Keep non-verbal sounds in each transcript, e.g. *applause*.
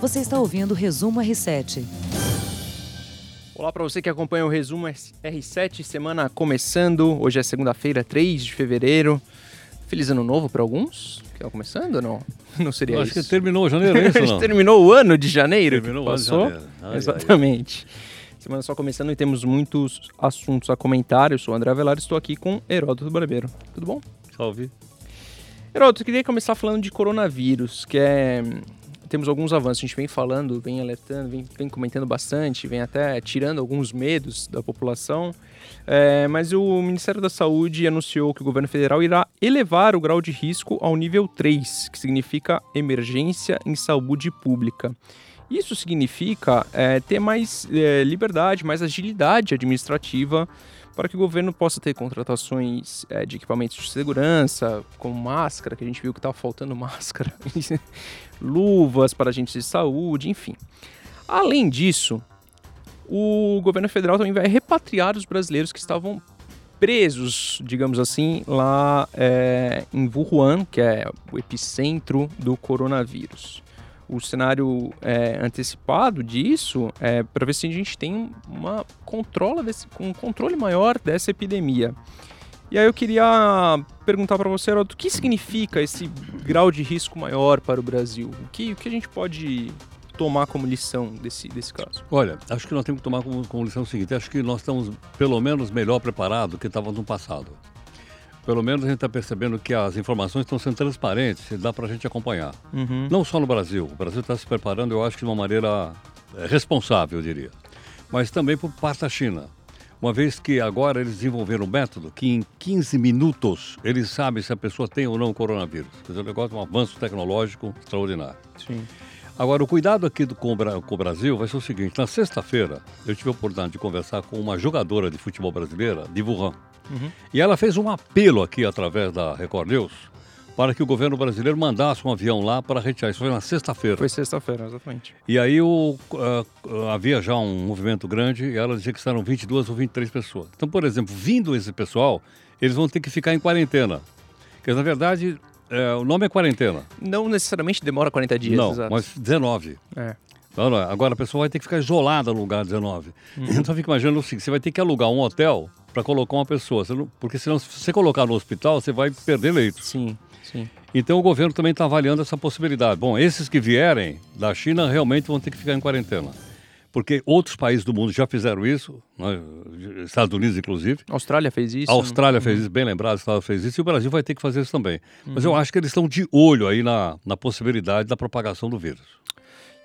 Você está ouvindo o Resumo R7. Olá para você que acompanha o Resumo R7, semana começando. Hoje é segunda-feira, 3 de fevereiro. Feliz ano novo para alguns? Que é começando ou não? *laughs* Não seria Eu isso? acho que terminou janeiro, é *laughs* isso não? terminou o ano de janeiro Terminou que o ano de passou. janeiro. Ai, ai, Exatamente. Semana só começando e temos muitos assuntos a comentar. Eu sou o André Avelar, estou aqui com Heródoto Barbeiro. Tudo bom? Salve. Heródoto, eu queria começar falando de coronavírus, que é. Temos alguns avanços, a gente vem falando, vem alertando, vem, vem comentando bastante, vem até tirando alguns medos da população. É, mas o Ministério da Saúde anunciou que o governo federal irá elevar o grau de risco ao nível 3, que significa emergência em saúde pública. Isso significa é, ter mais é, liberdade, mais agilidade administrativa para que o governo possa ter contratações é, de equipamentos de segurança, como máscara, que a gente viu que estava faltando *laughs* máscara, luvas para agentes de saúde, enfim. Além disso, o governo federal também vai repatriar os brasileiros que estavam presos, digamos assim, lá é, em Wuhan, que é o epicentro do coronavírus. O cenário é, antecipado disso é para ver se a gente tem uma controla desse, um controle maior dessa epidemia. E aí eu queria perguntar para você, Heródoto, o que significa esse grau de risco maior para o Brasil? O que, o que a gente pode tomar como lição desse, desse caso? Olha, acho que nós temos que tomar como, como lição o seguinte: acho que nós estamos pelo menos melhor preparados do que estávamos no passado. Pelo menos a gente está percebendo que as informações estão sendo transparentes e dá para a gente acompanhar. Uhum. Não só no Brasil. O Brasil está se preparando, eu acho de uma maneira eh, responsável, eu diria. Mas também por parte da China. Uma vez que agora eles desenvolveram um método que em 15 minutos eles sabem se a pessoa tem ou não coronavírus. Quer dizer, o negócio é um avanço tecnológico extraordinário. Sim. Agora, o cuidado aqui do, com, o com o Brasil vai ser o seguinte: na sexta-feira, eu tive a oportunidade de conversar com uma jogadora de futebol brasileira, de Wuhan. Uhum. E ela fez um apelo aqui através da Record News para que o governo brasileiro mandasse um avião lá para retirar. Isso foi na sexta-feira. Foi sexta-feira, exatamente. E aí o, ah, havia já um movimento grande e ela dizia que eram 22 ou 23 pessoas. Então, por exemplo, vindo esse pessoal, eles vão ter que ficar em quarentena. Porque, na verdade, eh, o nome é quarentena. Não necessariamente demora 40 dias, Não, exato. mas 19. É. Não, Agora a pessoa vai ter que ficar isolada no lugar 19. *laughs* Então fica imaginando o seguinte: você vai ter que alugar um hotel para colocar uma pessoa. Não- porque senão, se você colocar no hospital, você vai perder leito. Sim, sim. Então o governo também está avaliando essa possibilidade. Bom, esses que vierem da China realmente vão ter que ficar em quarentena. Porque outros países do mundo já fizeram isso, né? Estados Unidos inclusive. A Austrália fez isso. A Austrália fez Uhum. isso, bem lembrado, a Austrália fez isso, e o Brasil vai ter que fazer isso também. Mas eu acho que eles estão de olho aí na, na possibilidade da propagação do vírus.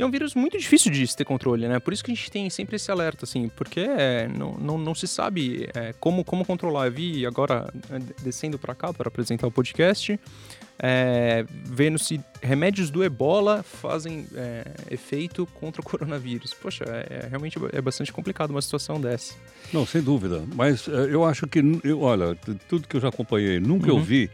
E é um vírus muito difícil de se ter controle, né? Por isso que a gente tem sempre esse alerta, assim, porque é, não, não, não se sabe é, como, como controlar. Eu vi agora, é, descendo para cá para apresentar o podcast, é, vendo se remédios do ebola fazem é, efeito contra o *laughs* coronavírus. Poxa, é, é realmente é bastante complicado uma situação dessa. Não, sem dúvida. Mas eh, eu acho que, eu, olha, tudo que eu já acompanhei, nunca Uhum. eu vi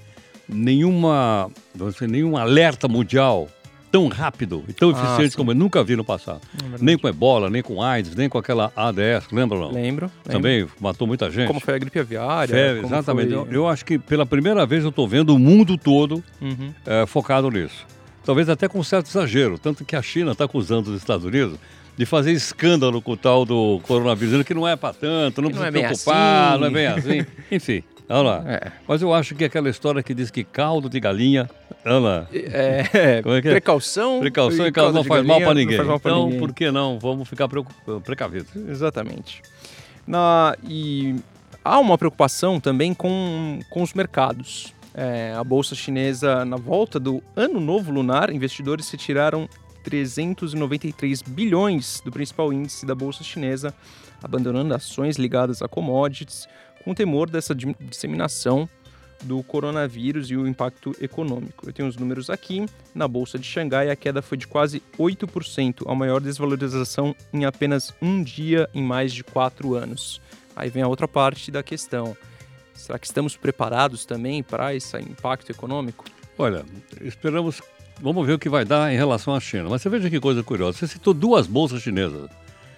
nenhuma, vamos dizer, nenhum alerta mundial tão rápido e tão Ah, eficiente sim. como eu nunca vi no passado. nem com ebola, nem com AIDS, nem com aquela ADS, lembra não? Lembro. lembro. Também matou muita gente. Como foi a gripe aviária. Febre, como exatamente. foi- Eu, eu acho que pela primeira vez eu estou vendo o mundo todo Uhum. eh, focado nisso. Talvez até com certo exagero, tanto que a China está acusando os Estados Unidos de fazer escândalo com o tal do coronavírus, que não é para tanto, não Que não precisa é bem preocupar, assim. não é bem assim. *laughs* Enfim, olha lá. É. Mas eu acho que aquela história que diz que caldo de galinha, olha lá, É, *laughs* Como é que é? precaução. precaução e caldo não faz mal galinha para não ninguém. faz mal pra então, ninguém. por que não? Vamos ficar precavidos. Exatamente. Na, e há uma preocupação também com, com os mercados. É, a bolsa chinesa, na volta do ano novo lunar, investidores retiraram 393 bilhões do principal índice da bolsa chinesa, abandonando ações ligadas a commodities, com temor dessa disseminação do coronavírus e o impacto econômico. Eu tenho os números aqui. Na bolsa de Xangai, a queda foi de quase 8%, a maior desvalorização em apenas um dia em mais de quatro anos. Aí vem a outra parte da questão. Será que estamos preparados também para esse impacto econômico? Olha, esperamos. Vamos ver o que vai dar em relação à China. Mas você veja que coisa curiosa. Você citou duas bolsas chinesas.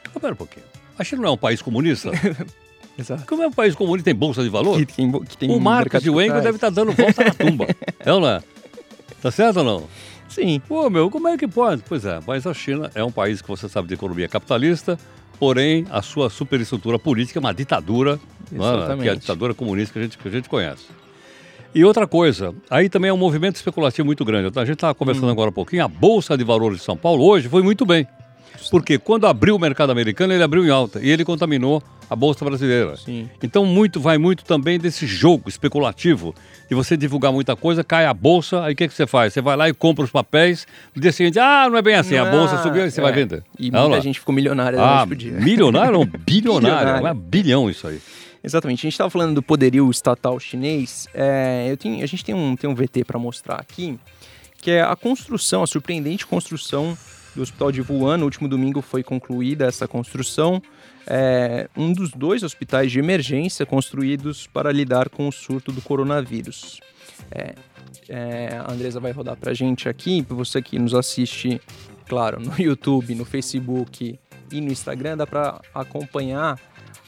Espera um pouquinho. A China não é um país comunista? *laughs* Exato. Como é um país comunista tem bolsa de valor? Que tem, que tem o Marcos e o devem estar dando volta na tumba. *laughs* é ou não é? Tá certo ou não? Sim. Pô, meu, como é que pode? Pois é, mas a China é um país que você sabe de economia capitalista, porém a sua superestrutura política é uma ditadura, é? Que é a ditadura comunista que a gente, que a gente conhece. E outra coisa, aí também é um movimento especulativo muito grande. A gente estava conversando agora um pouquinho, a Bolsa de Valores de São Paulo hoje foi muito bem. Porque quando abriu o mercado americano, ele abriu em alta e ele contaminou a Bolsa brasileira. Sim. Então muito vai muito também desse jogo especulativo de você divulgar muita coisa, cai a bolsa, aí o que, que você faz? Você vai lá e compra os papéis, no dia seguinte, ah, não é bem assim, a bolsa subiu e você é. vai vender. E Olha muita lá. gente ficou milionária da Ah, noite pro dia. milionário não, *laughs* bilionário, Bilionário. é bilhão isso aí. Exatamente. A gente estava falando do poderio estatal chinês. É, eu tenho, a gente tem um, tem um VT para mostrar aqui, que é a construção, a surpreendente construção do Hospital de Wuhan. No último domingo foi concluída essa construção. É, um dos dois hospitais de emergência construídos para lidar com o surto do coronavírus. É, é, a Andresa vai rodar para a gente aqui, para você que nos assiste, claro, no *laughs* YouTube, no Facebook e no Instagram, dá para acompanhar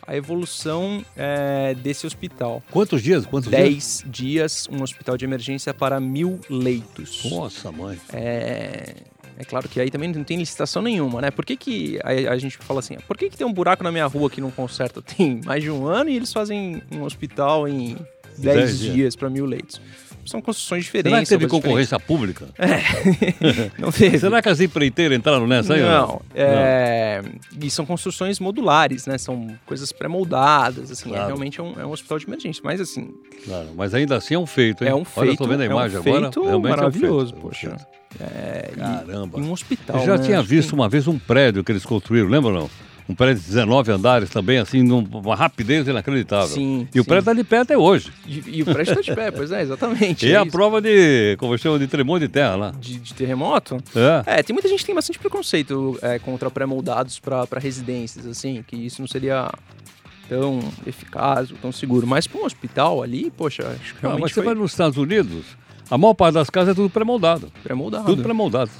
a evolução é, desse hospital. Quantos dias? Quantos dias? 10 dias, um hospital de emergência para mil leitos. Nossa, mãe. É, é claro que aí também não tem licitação nenhuma, né? Por que, que a, a gente fala assim, por que, que tem um buraco na minha rua que não conserta? *laughs* Tem mais de um ano e eles fazem um hospital em 10 Dez dias. dias para mil leitos. São construções diferentes. Será que teve concorrência pública? diferentes. *laughs* Não teve. Será que as empreiteiras entraram nessa aí? Não, é, e são construções modulares, né? São coisas pré-moldadas, assim, é, Claro. realmente é um, é um hospital de emergência. Mas assim, Claro, mas ainda assim é um feito, hein? é um Olha, eu feito, tô vendo a é um imagem agora. feito realmente maravilhoso, é um feito. poxa. É, e- Caramba. e um hospital. Eu já né? tinha visto uma vez um prédio que eles construíram, lembra ou não? Um prédio de 19 andares também, assim, numa rapidez inacreditável. Sim, E o sim. prédio está de pé até hoje. E, e o prédio está de pé, pois é, exatamente. *laughs* E é a isso. prova de, como chama, de tremor de terra lá. de, de terremoto. É. É, tem muita gente que tem bastante preconceito é, contra pré-moldados para residências, assim, que isso não seria tão eficaz tão seguro. Mas para um hospital ali, poxa, acho que Ah, realmente mas você foi vai nos Estados Unidos, a maior parte das casas é tudo pré-moldado. pré-moldado. Tudo pré-moldado.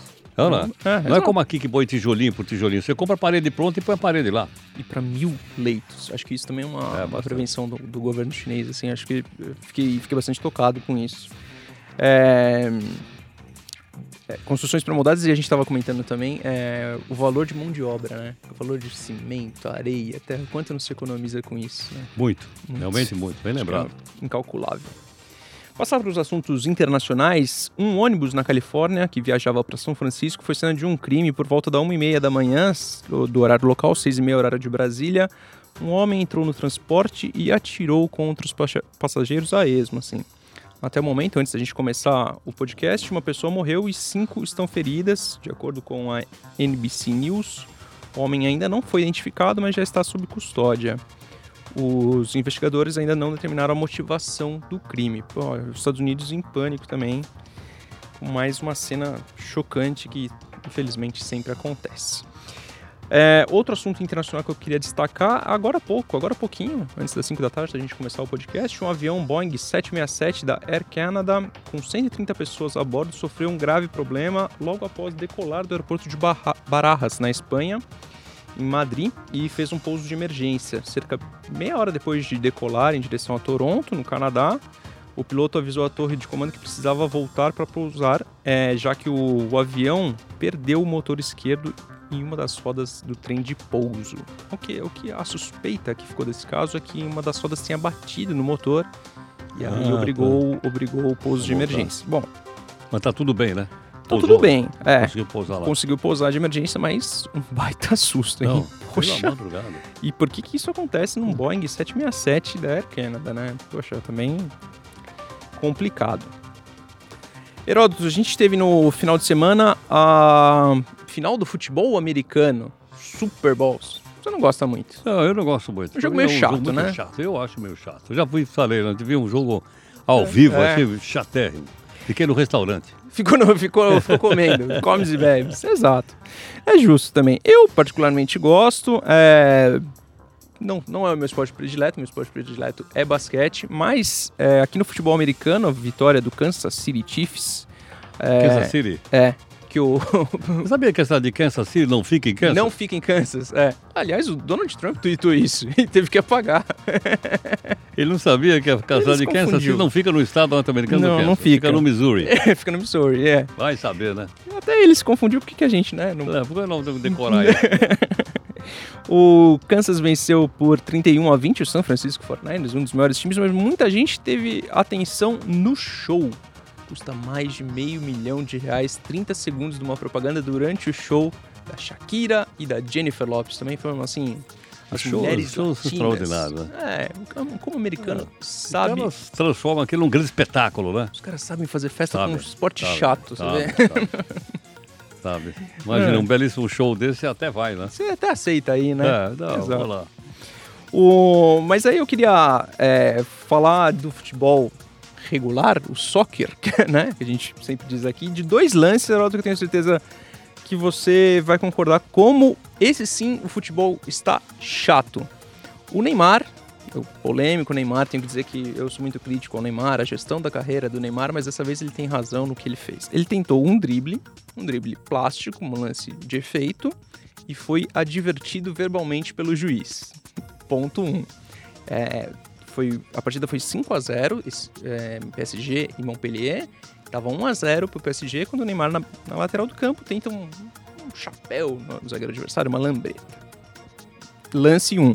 Não, não. É, não é como aqui que põe tijolinho por tijolinho. Você compra a parede pronta e põe a parede lá. E para mil leitos. Acho que isso também é uma, É, uma prevenção do, do governo chinês, assim. Acho que fiquei, fiquei bastante tocado com isso. É, é, construções pré-moldadas, e a gente estava comentando também, é, o valor de mão de obra, né? O valor de cimento, areia, terra, quanto não se economiza com isso, né? Muito. Muito. Realmente muito. Bem lembrado. É incalculável. Passar para os assuntos internacionais, um ônibus na Califórnia que viajava para São Francisco foi cena de um crime por volta da 1h30 da manhã, do horário local, 6h30 horário de Brasília. Um homem entrou no transporte e atirou contra os passageiros a esmo, assim. Até o momento, antes da gente começar o podcast, uma pessoa morreu e cinco estão feridas, de acordo com a NBC News. O homem ainda não foi identificado, mas já está sob custódia. Os investigadores ainda não determinaram a motivação do crime. Pô, os Estados Unidos em pânico também, com mais uma cena chocante que infelizmente sempre acontece. É, outro assunto internacional que eu queria destacar, agora há pouco, agora há pouquinho, antes das 5 da tarde, da gente começar o podcast, um avião Boeing 767 da Air Canada, com 130 pessoas a bordo, sofreu um grave problema logo após decolar do aeroporto de Barra- Barajas, na Espanha, em Madrid, e fez um pouso de emergência. Cerca de meia hora depois de decolar em direção a Toronto, no Canadá, o piloto avisou a torre de comando que precisava voltar para pousar, é, já que o, o avião perdeu o motor esquerdo em uma das rodas do trem de pouso. O que, o que a suspeita que ficou desse caso é que uma das rodas tinha batido no motor e aí Ah, obrigou, obrigou o pouso de Voltar. emergência. Bom, Mas tá tudo bem, né? Tá Pousou. tudo bem. É, Conseguiu pousar lá. conseguiu pousar de emergência, mas um *laughs* baita susto, hein? Não, Poxa, e por que que isso acontece num Boeing 767 da Air Canada, né? Poxa, também complicado. Heródoto, a gente teve no final de semana a final do futebol americano, Super Bowls. Você não gosta muito. Não, eu não gosto muito. Um jogo mim meio é um chato, jogo né? chato. Eu acho meio chato. Eu já fui, falei, né? vi um jogo ao vivo, é. achei chatérrimo. Fiquei no restaurante. Ficou, no- ficou, ficou comendo, *laughs* comes e bebes. Exato. É justo também. Eu particularmente gosto. é, Não, não é o meu esporte predileto, meu esporte predileto é basquete, mas é, aqui no futebol americano, a vitória do Kansas City Chiefs. é, Kansas City. É. que o Você sabia que a cidade de Kansas City não fica em Kansas? não fica em Kansas. É. Aliás, o Donald Trump tweetou isso *laughs* e teve que apagar. Ele não sabia que a cidade Ele de Kansas City não fica no estado norte-americano Não, não fica. Fica no Missouri. *laughs* fica no Missouri, é. Vai saber, né? Até ele se confundiu, por que a gente, né? Não... É, por que não decorar aí? *laughs* O Kansas venceu por 31 a 20 o San Francisco 49ers, um dos maiores times, mas muita gente teve atenção no show. Custa mais de meio milhão de reais, 30 segundos de uma propaganda durante o show da Shakira e da Jennifer Lopes. Também foram assim. As Shows- mulheres shows latinas. extraordinários, né? É, como, americano sabe. Elas transformam aquilo num grande espetáculo, né? Os caras sabem fazer festa Sabe, com um esporte sabe, chato, sabe, você vê? sabe. Imagina, É. um belíssimo show desse até vai, né? Você até aceita aí, né? É, não, Exato. vamos lá. O... Mas aí eu queria é, falar do futebol regular, o soccer, *laughs* né? Que a gente sempre diz aqui, de dois lances, Heraldo, que eu tenho certeza que você vai concordar como esse sim o futebol está chato. O Neymar, o polêmico Neymar, tenho que dizer que eu sou muito crítico ao Neymar, a gestão da carreira do Neymar, mas dessa vez ele tem razão no que ele fez. Ele tentou um drible, um drible plástico, um lance de efeito, e foi advertido verbalmente pelo juiz. Ponto 1. Um. É, foi, a partida foi 5 a 0 esse, é, PSG e Montpellier. Tava 1 a 0 pro PSG quando o Neymar na, na lateral do campo tenta um, um chapéu no zagueiro adversário, uma lambreta. Lance 1.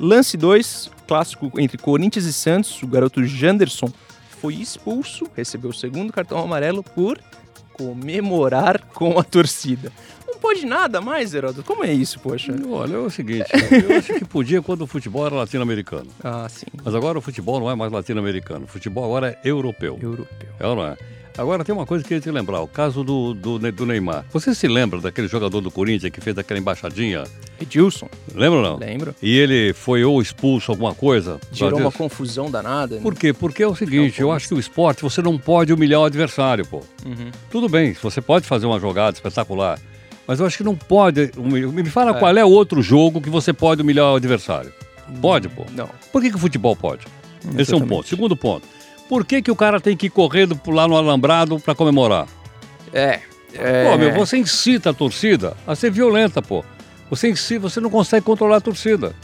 Lance 2, clássico entre Corinthians e Santos, o garoto Janderson foi expulso, recebeu o segundo cartão amarelo por comemorar com a torcida. Pode nada mais, Heródoto. Como é isso, poxa? Olha, é o seguinte, eu acho que podia quando o futebol era latino-americano. *laughs* Ah, sim. Mas agora o futebol não é mais latino-americano, o futebol agora é europeu. Europeu. É ou não é? Agora tem uma coisa que eu ia te lembrar, o caso do, do, do Neymar. Você se lembra daquele jogador do Corinthians que fez aquela embaixadinha? Edilson, Lembra ou não? lembro. E ele foi ou expulso alguma coisa? Gerou uma confusão danada. né? Por quê? Porque é o seguinte, Não, eu acho que o esporte você não pode humilhar o adversário, pô. Uhum. Tudo bem, você pode fazer uma jogada espetacular, mas eu acho que não pode. Me fala É. qual é o outro jogo que você pode humilhar o adversário. Pode, pô. Não. Por que, que o futebol pode? Esse é um Exatamente. ponto. Segundo ponto. Por que, que o cara tem que ir correndo lá no alambrado para comemorar? É. é... Pô, meu, você incita a torcida a ser violenta, pô. Você incita, você não consegue controlar a torcida.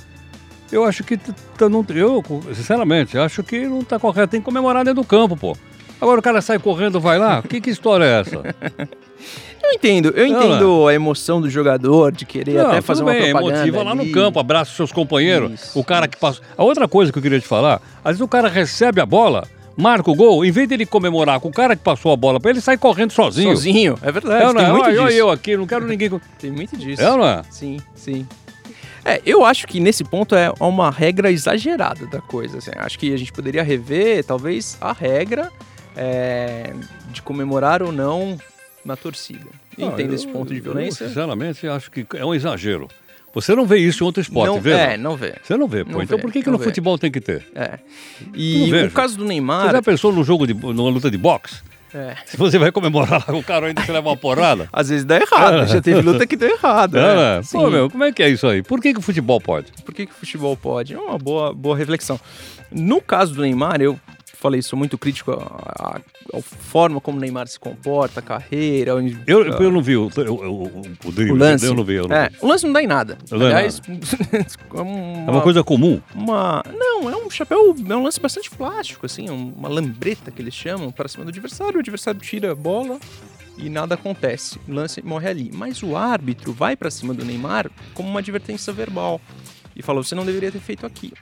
Eu acho que não, eu, sinceramente, acho que não tá correto. Tem que comemorar dentro do campo, pô. Agora o cara sai correndo, vai lá. Que, que história é essa? *laughs* Eu entendo, eu entendo a emoção do jogador de querer Não, até fazer uma bem, propaganda motiva lá no campo, abraça os seus companheiros. Isso, o cara que passa. A outra coisa que eu queria te falar, às vezes o cara recebe a bola, marca o gol, em vez dele comemorar com o cara que passou a bola pra ele, sai correndo sozinho. Sozinho, é verdade, É, ou não tem é? muito Olha, disso. eu aqui, não quero ninguém. Tem muito disso. É não é? Sim, sim. É, eu acho que nesse ponto é uma regra exagerada da coisa. assim. Acho que a gente poderia rever, talvez, a regra é, de comemorar ou não na torcida. Eu Não, entendo eu- esse ponto de eu, violência. sinceramente, acho que é um exagero. Você não vê isso em outro esporte, não, vê? É, não? vê. Você não vê, pô. Não então vê, por que, que no vê. futebol tem que ter? É. E o caso do Você Neymar. já pensou no jogo, de, numa luta de boxe? é, Se você vai comemorar lá com o cara ainda você leva uma porrada? às vezes dá errado. Já teve luta que deu errado. É, né? né? Pô, meu, como é que é isso aí? Por que, que o futebol pode? Por que, que o futebol pode? É uma boa, boa reflexão. No caso do Neymar, eu falei, sou muito crítico à, forma como o Neymar se comporta, a carreira. Eu, eu não vi o, o, o, o, o drible, o lance. Eu não vi. Eu não é, o lance não dá em nada. Não Aliás, *laughs* é uma, É uma coisa comum. uma- Não, é um chapéu, é um lance bastante plástico, assim, um- uma lambreta que eles chamam para cima do adversário. O adversário tira a bola e nada acontece. O lance morre ali. Mas o árbitro vai para cima do Neymar como uma advertência verbal e falou: você não deveria ter feito aqui.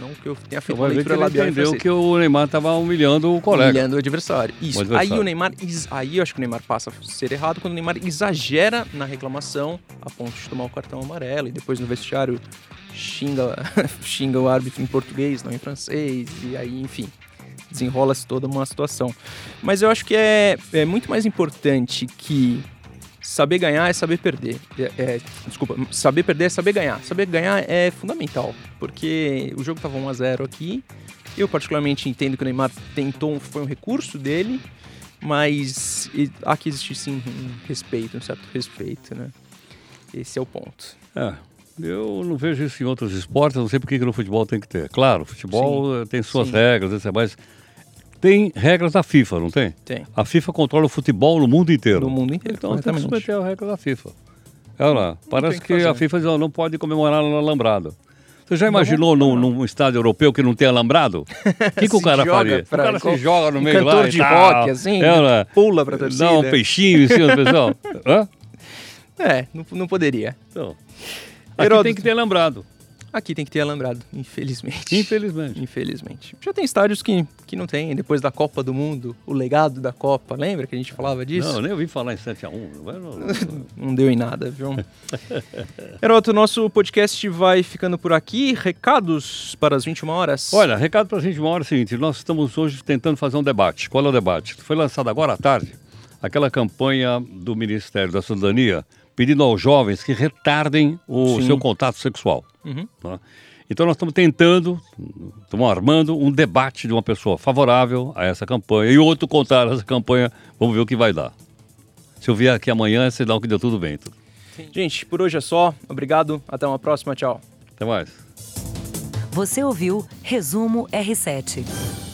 Não que eu tenha feito uma leitura ele labial em entendeu que o Neymar estava humilhando o colega. Humilhando o adversário. Isso. O adversário. Aí o Neymar. Aí eu acho que o Neymar passa a ser errado quando o Neymar exagera na reclamação a ponto de tomar o cartão amarelo e depois no vestiário xinga, *laughs* xinga o árbitro em português, não em francês, e aí, enfim. Desenrola-se toda uma situação. Mas eu acho que é, é muito mais importante que saber ganhar é saber perder. É- é- desculpa, saber perder é saber ganhar. Saber ganhar é fundamental, porque o jogo estava 1 a 0 aqui. Eu particularmente entendo que o Neymar tentou, foi um recurso dele, mas há que existir sim um respeito, um certo respeito, né? Esse é o ponto. É, eu não vejo isso em outros esportes, não sei por que no futebol tem que ter. Claro, futebol eh, tem suas Sim. regras, mas tem regras da FIFA, não tem? Tem. A FIFA controla o futebol no mundo inteiro. No mundo inteiro, Então tem que submeter a regra da FIFA. Olha lá, parece que que, a. FIFA diz, não pode comemorar no alambrado. Você já imaginou num, num estádio europeu que não tem alambrado? O *laughs* que, que o cara faria? pra- o cara se joga no um meio lá cantor e de rock, assim, lá. pula pra torcida. Dá um peixinho em cima do pessoal. *laughs* Hã? É, não, não poderia. Então, aqui Heródoto. tem que ter alambrado, Aqui tem que ter alambrado, infelizmente. infelizmente. Infelizmente. Já tem estádios que, que não tem. Depois da Copa do Mundo, o legado da Copa, lembra que a gente falava disso? Não, eu nem ouvi falar em 7x1. Não *laughs* não. Deu em nada, viu? *laughs* Heroto, nosso podcast vai ficando por aqui. Recados para as 21 horas? Olha, recado pra gente uma hora é o seguinte: nós estamos hoje tentando fazer um debate. Qual é o debate? Foi lançado agora à tarde aquela campanha do Ministério da Cidadania pedindo aos jovens que retardem o Sim. seu contato sexual. Uhum. tá? Então nós estamos tentando, estamos armando um debate de uma pessoa favorável a essa campanha e outro contrário a essa campanha. Vamos ver o que vai dar. Se eu vier aqui amanhã, é sinal que deu tudo bem. Tudo. Gente, por hoje é só. Obrigado. Até uma próxima. Tchau. Até mais. Você ouviu Resumo R7.